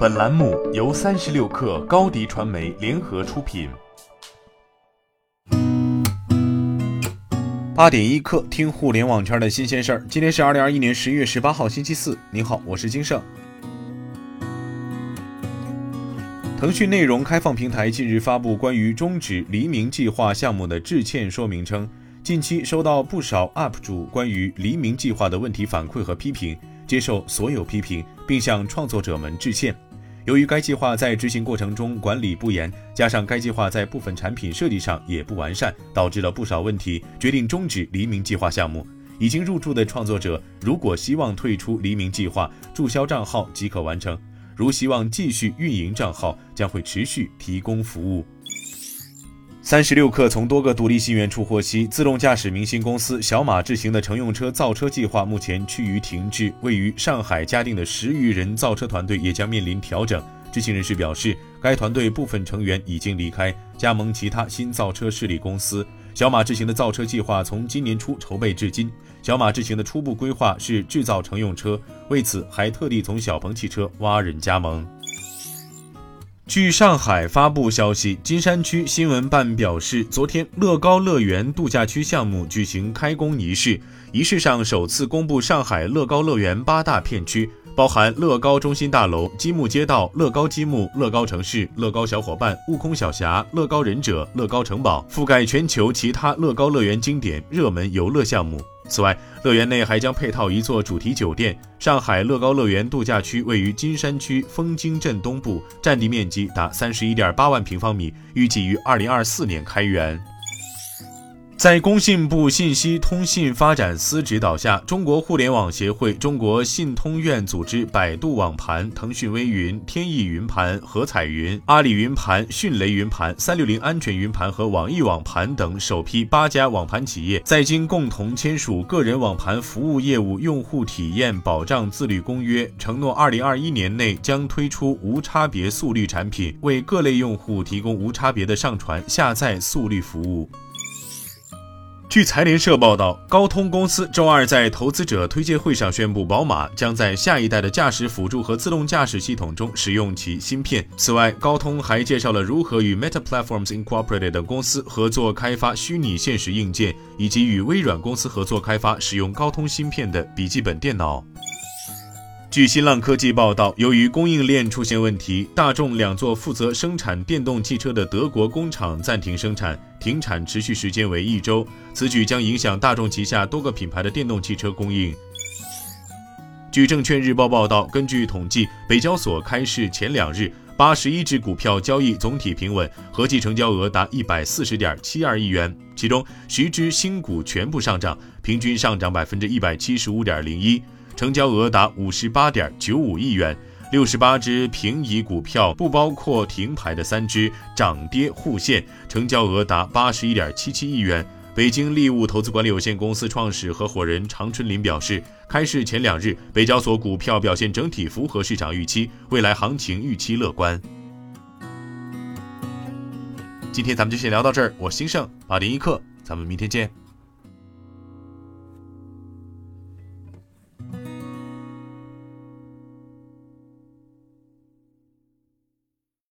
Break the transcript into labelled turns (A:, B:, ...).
A: 本栏目由三十六氪高低传媒联合出品。
B: 八点一刻，听互联网圈的新鲜事儿。今天是二零二一年十一月十八号，星期四。您好，我是金盛。腾讯内容开放平台近日发布关于终止黎明计划项目的致歉说明称，近期收到不少 UP 主关于黎明计划的问题反馈和批评，接受所有批评，并向创作者们致歉。由于该计划在执行过程中管理不严，加上该计划在部分产品设计上也不完善，导致了不少问题，决定终止黎明计划项目。已经入驻的创作者如果希望退出黎明计划，注销账号即可完成；如希望继续运营账号，将会持续提供服务。三十六氪从多个独立信源处获悉，自动驾驶明星公司小马智行的乘用车造车计划目前趋于停滞，位于上海嘉定的十余人造车团队也将面临调整。知情人士表示，该团队部分成员已经离开，加盟其他新造车势力公司。小马智行的造车计划从今年初筹备至今，小马智行的初步规划是制造乘用车，为此还特地从小鹏汽车挖人加盟。据上海发布消息，金山区新闻办表示，昨天乐高乐园度假区项目举行开工仪式，仪式上首次公布上海乐高乐园八大片区，包含乐高中心大楼、积木街道、乐高积木、乐高城市、乐高小伙伴、悟空小侠、乐高忍者、乐高城堡，覆盖全球其他乐高乐园经典热门游乐项目。此外，乐园内还将配套一座主题酒店。上海乐高乐园度假区位于金山区枫泾镇东部，占地面积达三十一点八万平方米，预计于二零二四年开园。在工信部信息通信发展司指导下，中国互联网协会、中国信通院组织百度网盘、腾讯微云、天翼云盘、合彩云、阿里云盘、迅雷云盘、三六零安全云盘和网易网盘等首批八家网盘企业，在京共同签署《个人网盘服务业务用户体验保障自律公约》，承诺二零二一年内将推出无差别速率产品，为各类用户提供无差别的上传、下载速率服务。据财联社报道，高通公司周二在投资者推介会上宣布，宝马将在下一代的驾驶辅助和自动驾驶系统中使用其芯片。此外，高通还介绍了如何与 Meta Platforms Incorporated 等公司合作开发虚拟现实硬件，以及与微软公司合作开发使用高通芯片的笔记本电脑。据新浪科技报道，由于供应链出现问题，大众两座负责生产电动汽车的德国工厂暂停生产，停产持续时间为一周。此举将影响大众旗下多个品牌的电动汽车供应。据证券日报报道，根据统计，北交所开市前两日，八十一只股票交易总体平稳，合计成交额达一百四十点七二亿元，其中十只新股全部上涨，平均上涨百分之一百七十五点零一。成交额达五十八点九五亿元，六十八只平移股票不包括停牌的三只涨跌互现，成交额达八十一点七七亿元。北京利物投资管理有限公司创始合伙人常春林表示，开市前两日，北交所股票表现整体符合市场预期，未来行情预期乐观。今天咱们就先聊到这儿，我兴盛八点一刻，咱们明天见。